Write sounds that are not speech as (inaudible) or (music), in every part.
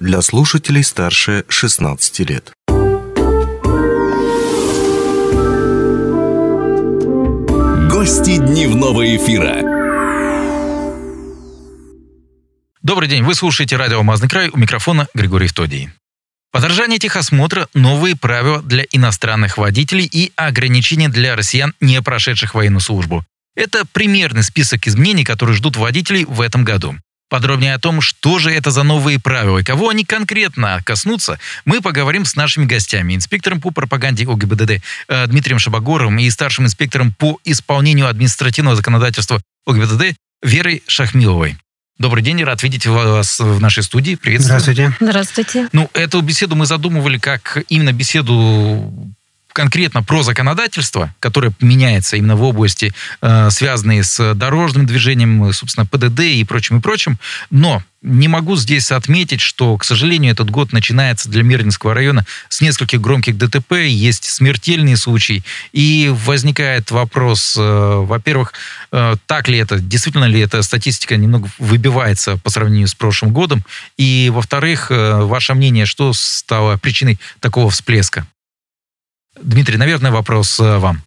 для слушателей старше 16 лет. Гости дневного эфира. Добрый день, вы слушаете радио «Алмазный край», у микрофона Григорий Втодий. Подорожание техосмотра, новые правила для иностранных водителей и ограничения для россиян, не прошедших военную службу. Это примерный список изменений, которые ждут водителей в этом году. Подробнее о том, что же это за новые правила и кого они конкретно коснутся, мы поговорим с нашими гостями. Инспектором по пропаганде ОГИБДД э, Дмитрием Шабагоровым и старшим инспектором по исполнению административного законодательства ОГИБДД Верой Шахмиловой. Добрый день, рад видеть вас в нашей студии. Приветствую. Здравствуйте. Здравствуйте. Ну, эту беседу мы задумывали как именно беседу конкретно про законодательство, которое меняется именно в области, э, связанные с дорожным движением, собственно, ПДД и прочим, и прочим. Но не могу здесь отметить, что, к сожалению, этот год начинается для Мирнинского района с нескольких громких ДТП, есть смертельные случаи, и возникает вопрос, э, во-первых, э, так ли это, действительно ли эта статистика немного выбивается по сравнению с прошлым годом, и, во-вторых, э, ваше мнение, что стало причиной такого всплеска? Дмитрий, наверное, вопрос э, вам.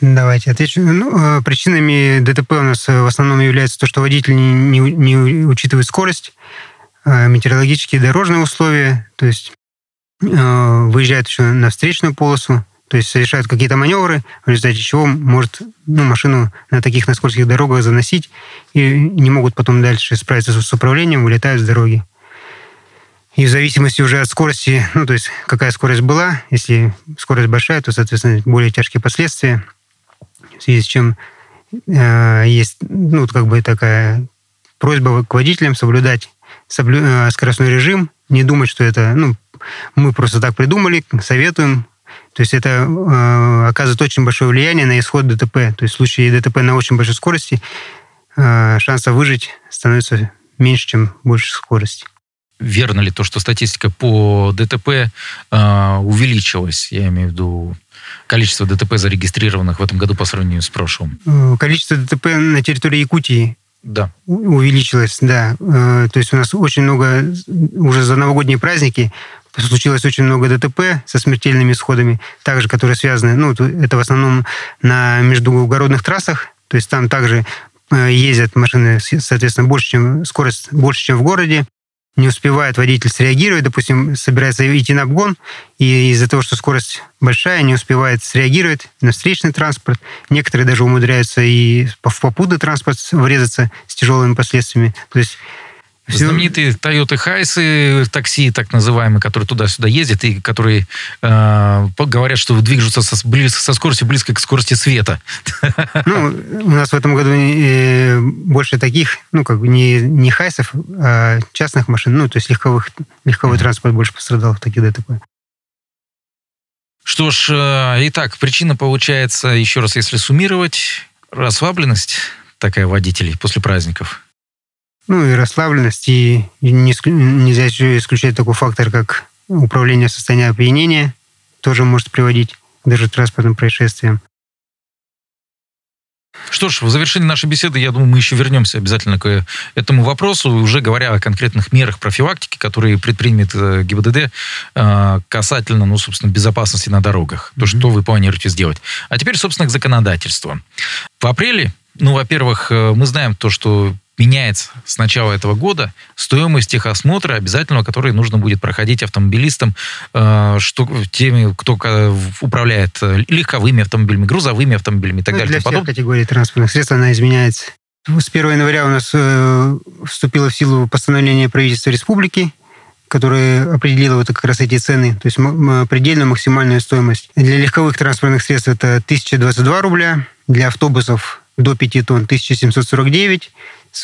Давайте отвечу. Ну, э, причинами ДТП у нас э, в основном является то, что водитель не, не, не учитывает скорость, метеорологические дорожные условия, то есть выезжает еще на встречную полосу, то есть совершают какие-то маневры, в результате чего может ну, машину на таких на скользких дорогах заносить и не могут потом дальше справиться с управлением, вылетают с дороги. И в зависимости уже от скорости, ну, то есть какая скорость была, если скорость большая, то, соответственно, более тяжкие последствия, в связи с чем э, есть, ну, как бы такая просьба к водителям соблюдать соблю, э, скоростной режим, не думать, что это, ну, мы просто так придумали, советуем. То есть это э, оказывает очень большое влияние на исход ДТП. То есть в случае ДТП на очень большой скорости э, шансов выжить становится меньше, чем больше скорости верно ли то, что статистика по ДТП э, увеличилась? Я имею в виду количество ДТП зарегистрированных в этом году по сравнению с прошлым. Э, количество ДТП на территории Якутии да. увеличилось, да. Э, то есть у нас очень много, уже за новогодние праздники случилось очень много ДТП со смертельными исходами, также, которые связаны, ну, это в основном на междугородных трассах, то есть там также э, ездят машины, соответственно, больше, чем скорость больше, чем в городе не успевает водитель среагировать, допустим, собирается идти на обгон, и из-за того, что скорость большая, не успевает среагировать на встречный транспорт. Некоторые даже умудряются и в попутный транспорт врезаться с тяжелыми последствиями. То есть Знаменитые Toyota Хайсы, такси так называемые, которые туда-сюда ездят и которые э, говорят, что движутся со, со скоростью близкой к скорости света. (laughs) Ну, у нас в этом году больше таких, ну, как бы не, не Хайсов, а частных машин, ну, то есть легковых, легковой транспорт больше пострадал в таких ДТП. Что ж, э, итак, причина получается, еще раз, если суммировать, расслабленность такая водителей после праздников – ну и расслабленность, и нельзя исключать такой фактор, как управление состоянием опьянения, тоже может приводить даже к транспортным происшествиям. Что ж, в завершении нашей беседы, я думаю, мы еще вернемся обязательно к этому вопросу, уже говоря о конкретных мерах профилактики, которые предпримет э, ГИБДД э, касательно, ну, собственно, безопасности на дорогах. То, что вы планируете сделать. А теперь, собственно, к законодательству. В апреле, ну, во-первых, э, мы знаем то, что меняется с начала этого года стоимость техосмотра обязательного, который нужно будет проходить автомобилистам, э, что, теми, кто управляет э, легковыми автомобилями, грузовыми автомобилями и так ну, далее. Для всех подобное. категорий транспортных средств она изменяется. С 1 января у нас э, вступило в силу постановление правительства республики, которое определило вот как раз эти цены, то есть предельную максимальную стоимость. Для легковых транспортных средств это 1022 рубля, для автобусов до 5 тонн 1749,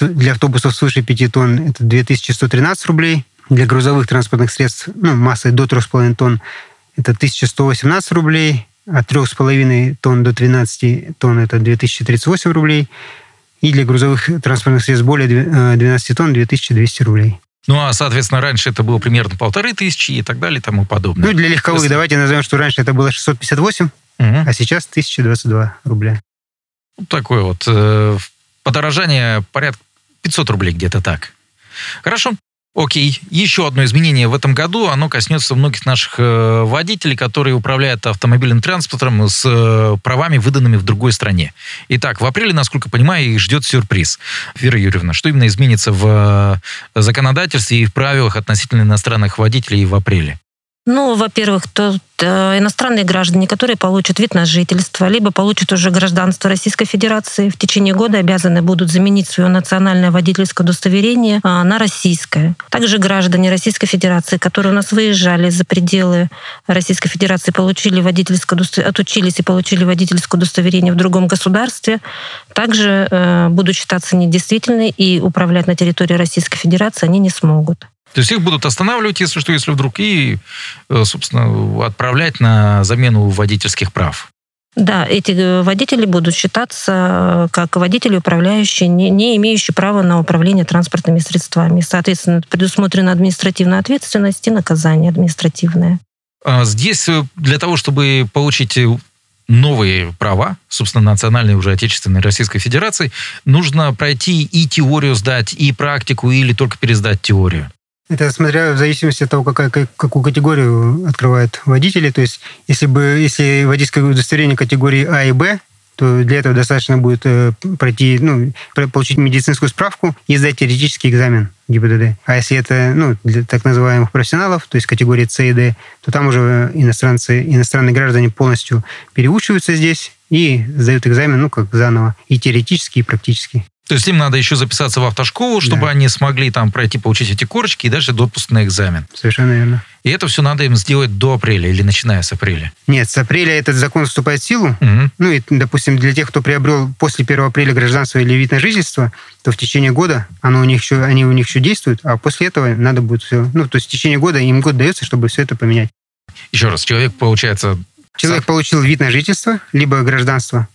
для автобусов свыше 5 тонн это 2113 рублей. Для грузовых транспортных средств ну, массой до 3,5 тонн это 1118 рублей. От 3,5 тонн до 12 тонн это 2038 рублей. И для грузовых транспортных средств более 12 э, тонн 2200 рублей. Ну, а, соответственно, раньше это было примерно полторы тысячи и так далее и тому подобное. Ну, для легковых Если... давайте назовем, что раньше это было 658, угу. а сейчас 1022 рубля. Ну, такое вот э, подорожание порядка 500 рублей где-то так. Хорошо. Окей, еще одно изменение в этом году, оно коснется многих наших э, водителей, которые управляют автомобильным транспортом с э, правами, выданными в другой стране. Итак, в апреле, насколько понимаю, их ждет сюрприз. Вера Юрьевна, что именно изменится в э, законодательстве и в правилах относительно иностранных водителей в апреле? Ну, во-первых, то э, иностранные граждане, которые получат вид на жительство, либо получат уже гражданство Российской Федерации, в течение года обязаны будут заменить свое национальное водительское удостоверение а, на российское. Также граждане Российской Федерации, которые у нас выезжали за пределы Российской Федерации, получили водительское отучились и получили водительское удостоверение в другом государстве, также э, будут считаться недействительными и управлять на территории Российской Федерации они не смогут. То есть их будут останавливать, если что, если вдруг, и, э, собственно, отправлять на замену водительских прав. Да, эти э, водители будут считаться э, как водители, управляющие, не, не имеющие права на управление транспортными средствами. Соответственно, предусмотрена административная ответственность и наказание административное. А здесь для того, чтобы получить новые права, собственно, национальной уже отечественной Российской Федерации, нужно пройти и теорию сдать, и практику, или только пересдать теорию. Это смотря в зависимости от того, какая, какую категорию открывают водители. То есть, если бы если водительское удостоверение категории А и Б, то для этого достаточно будет э, пройти, ну, получить медицинскую справку и сдать теоретический экзамен ГИБДД. А если это ну, для так называемых профессионалов, то есть категории С и Д, то там уже иностранцы, иностранные граждане полностью переучиваются здесь и сдают экзамен, ну, как заново, и теоретический, и практический. То есть им надо еще записаться в автошколу, чтобы да. они смогли там пройти, получить эти корочки и дальше допуск на экзамен. Совершенно верно. И это все надо им сделать до апреля или начиная с апреля? Нет, с апреля этот закон вступает в силу. Угу. Ну и, допустим, для тех, кто приобрел после 1 апреля гражданство или вид на жительство, то в течение года оно у них еще, они у них еще действуют, а после этого надо будет все... Ну, то есть в течение года им год дается, чтобы все это поменять. Еще раз, человек, получается... Человек получил вид на жительство, либо гражданство,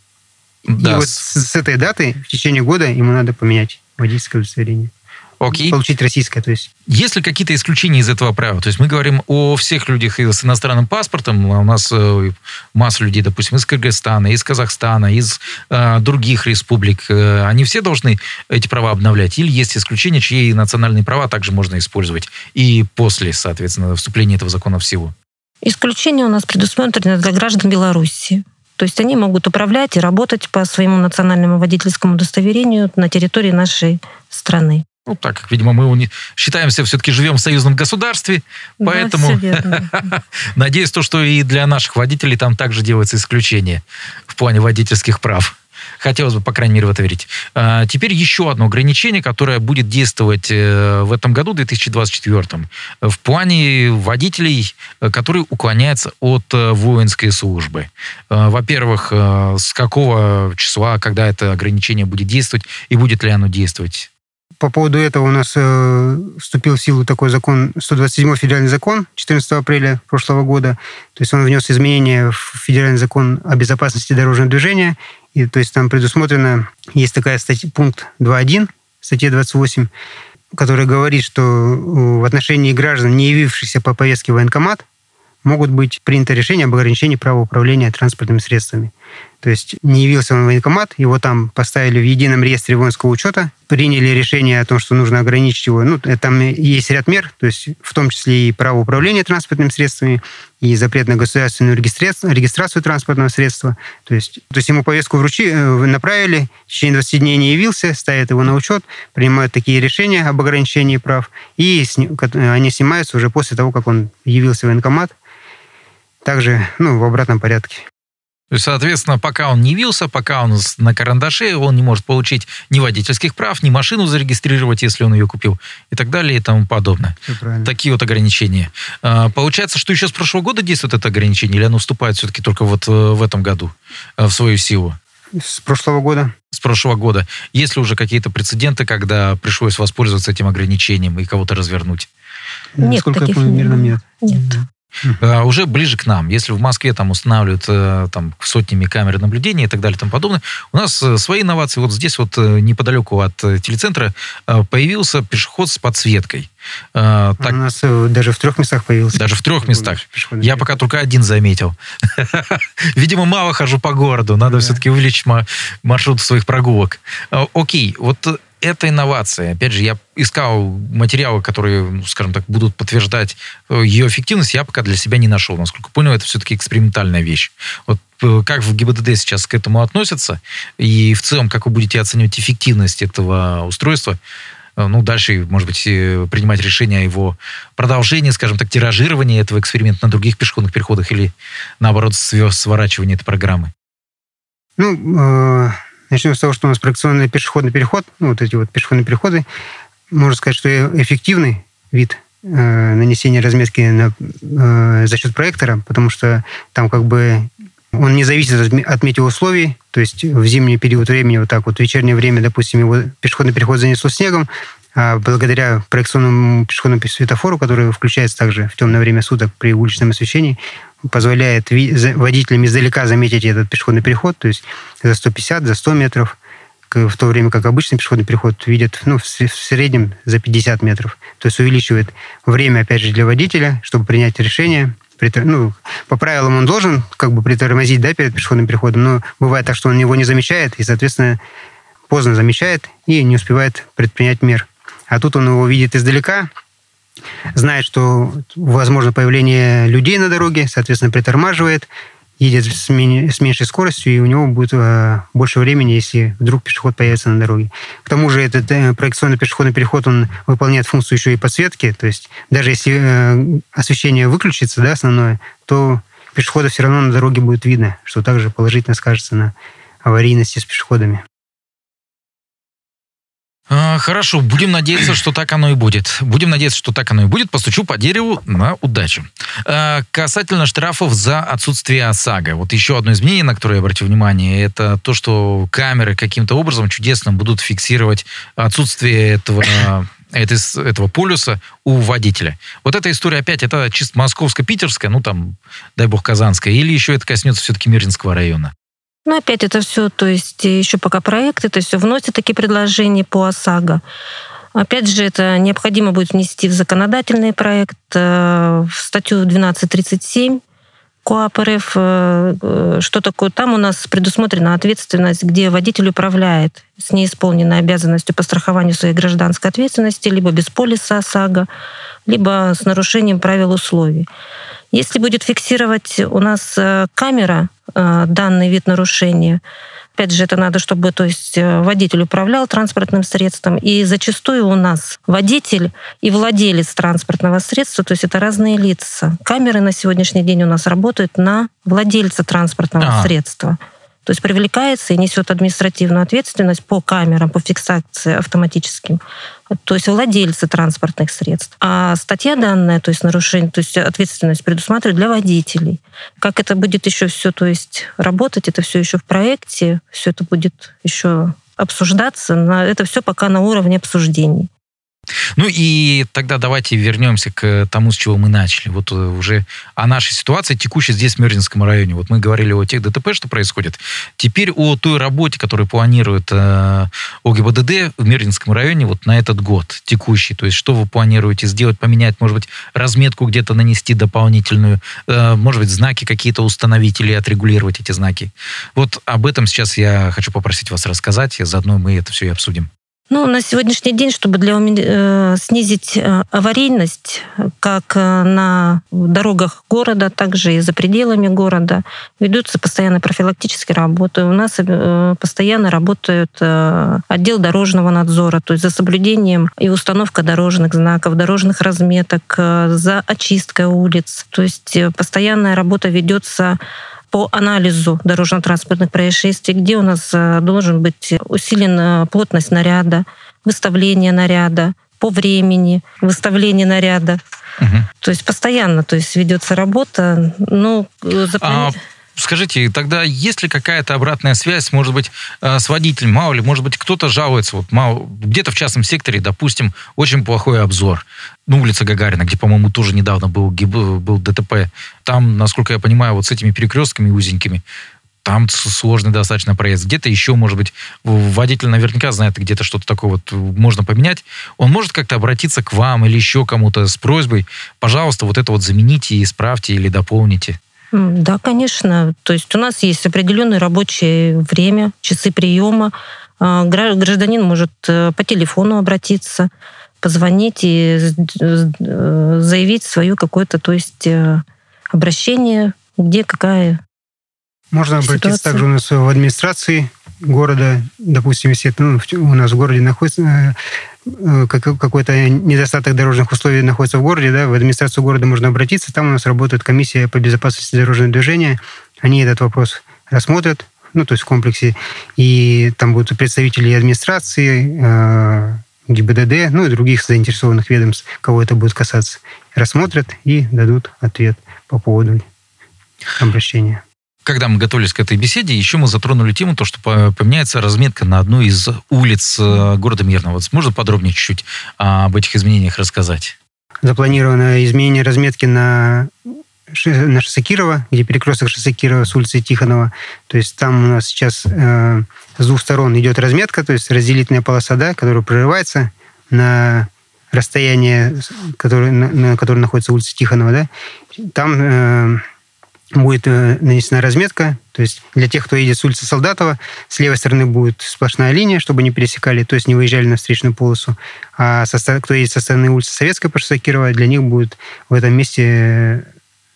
да. И вот с, с этой даты в течение года ему надо поменять водительское удостоверение. Окей. Получить российское, то есть. Есть ли какие-то исключения из этого правила? То есть мы говорим о всех людях с иностранным паспортом. А у нас э, масса людей, допустим, из Кыргызстана, из Казахстана, из э, других республик. Э, они все должны эти права обновлять? Или есть исключения, чьи национальные права также можно использовать и после, соответственно, вступления этого закона в силу? Исключения у нас предусмотрены для граждан Беларуси. То есть они могут управлять и работать по своему национальному водительскому удостоверению на территории нашей страны. Ну, так как, видимо, мы считаемся, все-таки живем в союзном государстве, да, поэтому (laughs) надеюсь, то, что и для наших водителей там также делается исключение в плане водительских прав. Хотелось бы, по крайней мере, в это верить. А, теперь еще одно ограничение, которое будет действовать э, в этом году, 2024, в плане водителей, э, которые уклоняются от э, воинской службы. Во-первых, с какого числа, когда это ограничение будет действовать, и будет ли оно действовать? По поводу этого у нас э, вступил в силу такой закон, 127 федеральный закон 14 апреля прошлого года. То есть он внес изменения в федеральный закон о безопасности дорожного движения. И, то есть там предусмотрено, есть такая статья, пункт 2.1, статья 28, который говорит, что в отношении граждан, не явившихся по повестке военкомат, могут быть приняты решения об ограничении права управления транспортными средствами. То есть не явился он в военкомат, его там поставили в едином реестре воинского учета, приняли решение о том, что нужно ограничить его. Ну, э, там есть ряд мер, то есть в том числе и право управления транспортными средствами, и запрет на государственную регистрацию, регистрацию транспортного средства. То есть, то есть ему повестку вручи, э, направили, в течение 20 дней не явился, ставят его на учет, принимают такие решения об ограничении прав, и они снимаются уже после того, как он явился в военкомат, также ну, в обратном порядке. То есть, соответственно, пока он не явился, пока он на карандаше, он не может получить ни водительских прав, ни машину зарегистрировать, если он ее купил, и так далее, и тому подобное. Такие вот ограничения. А, получается, что еще с прошлого года действует это ограничение, или оно вступает все-таки только вот э, в этом году э, в свою силу? С прошлого года. С прошлого года. Есть ли уже какие-то прецеденты, когда пришлось воспользоваться этим ограничением и кого-то развернуть? Нет, Насколько таких я помню, мирном нет. Нет. Uh, уже ближе к нам. Если в Москве там устанавливают uh, там, сотнями камер наблюдения и так далее и тому подобное, у нас uh, свои инновации. Вот здесь вот неподалеку от телецентра появился пешеход с подсветкой. Так, у нас даже в трех местах появился. Даже в трех местах. Я пока только один заметил. (laughs) Видимо, мало хожу по городу. Надо да. все-таки увеличить маршрут своих прогулок. Окей, вот это инновация. Опять же, я искал материалы, которые, скажем так, будут подтверждать э, ее эффективность, я пока для себя не нашел. Насколько понял, это все-таки экспериментальная вещь. Вот э, как в ГИБДД сейчас к этому относятся, и в целом, как вы будете оценивать эффективность этого устройства, э, ну, дальше, может быть, принимать решение о его продолжении, скажем так, тиражирования этого эксперимента на других пешеходных переходах или, наоборот, сворачивания этой программы? Ну, Начнем с того, что у нас проекционный пешеходный переход, ну, вот эти вот пешеходные переходы, можно сказать, что эффективный вид э, нанесения разметки на, э, за счет проектора, потому что там как бы он не зависит от, метеоусловий, то есть в зимний период времени, вот так вот, в вечернее время, допустим, его пешеходный переход занесло снегом, благодаря проекционному пешеходному светофору, который включается также в темное время суток при уличном освещении, позволяет водителям издалека заметить этот пешеходный переход, то есть за 150, за 100 метров, в то время как обычный пешеходный переход видят ну, в среднем за 50 метров. То есть увеличивает время, опять же, для водителя, чтобы принять решение. Ну, по правилам он должен как бы притормозить да, перед пешеходным переходом, но бывает так, что он его не замечает и, соответственно, поздно замечает и не успевает предпринять мер. А тут он его видит издалека, знает, что возможно появление людей на дороге, соответственно, притормаживает, едет с, меньшей скоростью, и у него будет э, больше времени, если вдруг пешеход появится на дороге. К тому же этот э, проекционный пешеходный переход, он выполняет функцию еще и подсветки, то есть даже если э, освещение выключится, да, основное, то пешехода все равно на дороге будет видно, что также положительно скажется на аварийности с пешеходами. А, хорошо, будем надеяться, что так оно и будет. Будем надеяться, что так оно и будет. Постучу по дереву на удачу. А, касательно штрафов за отсутствие ОСАГО. Вот еще одно изменение, на которое я обратил внимание, это то, что камеры каким-то образом чудесно будут фиксировать отсутствие этого этого полюса у водителя. Вот эта история опять, это чисто московско-питерская, ну там, дай бог, казанская, или еще это коснется все-таки Мирнинского района? Ну, опять это все, то есть еще пока проекты, то есть вносят такие предложения по ОСАГО. Опять же, это необходимо будет внести в законодательный проект, э, в статью 1237 КоАП РФ. Э, э, что такое? Там у нас предусмотрена ответственность, где водитель управляет с неисполненной обязанностью по страхованию своей гражданской ответственности, либо без полиса ОСАГО, либо с нарушением правил условий. Если будет фиксировать у нас камера данный вид нарушения. Опять же, это надо, чтобы то есть, э, водитель управлял транспортным средством. И зачастую у нас водитель и владелец транспортного средства, то есть это разные лица. Камеры на сегодняшний день у нас работают на владельца транспортного а. средства то есть привлекается и несет административную ответственность по камерам, по фиксации автоматическим, то есть владельцы транспортных средств. А статья данная, то есть нарушение, то есть ответственность предусматривает для водителей. Как это будет еще все, то есть работать, это все еще в проекте, все это будет еще обсуждаться. Это все пока на уровне обсуждений. Ну и тогда давайте вернемся к тому, с чего мы начали. Вот э, уже о нашей ситуации текущей здесь, в Мерлинском районе. Вот мы говорили о тех ДТП, что происходит. Теперь о той работе, которую планирует э, ОГИБДД в Мерлинском районе вот на этот год текущий. То есть что вы планируете сделать, поменять, может быть, разметку где-то нанести дополнительную, э, может быть, знаки какие-то установить или отрегулировать эти знаки. Вот об этом сейчас я хочу попросить вас рассказать, и заодно мы это все и обсудим. Ну, на сегодняшний день, чтобы для, э, снизить э, аварийность как э, на дорогах города, так же и за пределами города, ведутся постоянно профилактические работы. У нас э, постоянно работает э, отдел дорожного надзора, то есть за соблюдением и установка дорожных знаков, дорожных разметок, э, за очисткой улиц. То есть э, постоянная работа ведется по анализу дорожно-транспортных происшествий, где у нас э, должен быть усилена плотность наряда, выставление наряда, по времени выставления наряда. Угу. То есть постоянно то есть ведется работа. Ну, заплани... а Скажите, тогда есть ли какая-то обратная связь, может быть, э, с водителем, мало ли, может быть, кто-то жалуется, вот мало, где-то в частном секторе, допустим, очень плохой обзор. Ну, улица Гагарина, где, по-моему, тоже недавно был, был ДТП. Там, насколько я понимаю, вот с этими перекрестками узенькими, там сложный достаточно проезд. Где-то еще, может быть, водитель наверняка знает, где-то что-то такое вот можно поменять. Он может как-то обратиться к вам или еще кому-то с просьбой, пожалуйста, вот это вот замените, исправьте или дополните. Да, конечно. То есть у нас есть определенное рабочее время, часы приема. Гражданин может по телефону обратиться, позвонить и заявить свое какое-то, то есть обращение, где какая Можно обратиться ситуация. также у нас в администрации города, допустим, если ну, у нас в городе находится э, какой-то недостаток дорожных условий находится в городе, да, в администрацию города можно обратиться, там у нас работает комиссия по безопасности дорожного движения, они этот вопрос рассмотрят, ну, то есть в комплексе, и там будут представители администрации, э, ГИБДД, ну и других заинтересованных ведомств, кого это будет касаться, рассмотрят и дадут ответ по поводу обращения когда мы готовились к этой беседе, еще мы затронули тему, то, что поменяется разметка на одну из улиц э, города Мирного. Вот можно подробнее чуть-чуть об этих изменениях рассказать? Запланировано изменение разметки на на шоссе Кирова, где перекресток шоссе Кирова с улицы Тихонова. То есть там у нас сейчас э, с двух сторон идет разметка, то есть разделительная полоса, да, которая прорывается на расстояние, которое, на, на которое находится улица Тихонова. Да. Там э, будет э, нанесена разметка. То есть для тех, кто едет с улицы Солдатова, с левой стороны будет сплошная линия, чтобы не пересекали, то есть не выезжали на встречную полосу. А со, кто едет со стороны улицы Советская по Кирова, для них будет в этом месте э,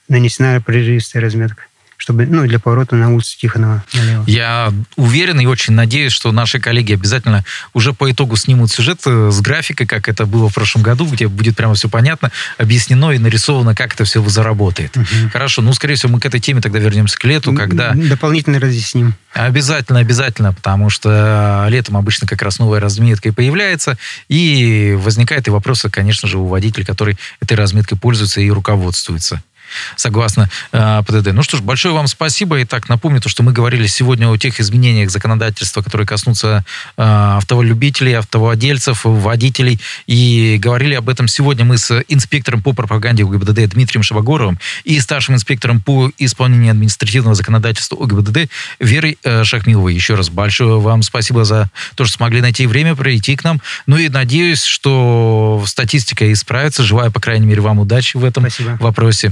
нанесена прерывистая разметка чтобы, ну, для поворота на улицу Тихонова налево. Я уверен и очень надеюсь, что наши коллеги обязательно уже по итогу снимут сюжет э, с графикой, как это было в прошлом году, где будет прямо все понятно, объяснено и нарисовано, как это все заработает. Угу. Хорошо, ну, скорее всего, мы к этой теме тогда вернемся к лету, когда... Дополнительно разъясним. Обязательно, обязательно, потому что летом обычно как раз новая разметка и появляется, и возникают и вопросы, конечно же, у водителей, который этой разметкой пользуется и руководствуется согласно э, ПДД. Ну что ж, большое вам спасибо. Итак, напомню то, что мы говорили сегодня о тех изменениях законодательства, которые коснутся э, автолюбителей, автовладельцев, водителей. И говорили об этом сегодня мы с инспектором по пропаганде УГБДД Дмитрием Шабагоровым и старшим инспектором по исполнению административного законодательства УГБДД Верой э, Шахмиловой. Еще раз большое вам спасибо за то, что смогли найти время прийти к нам. Ну и надеюсь, что статистика исправится. Желаю, по крайней мере, вам удачи в этом спасибо. вопросе.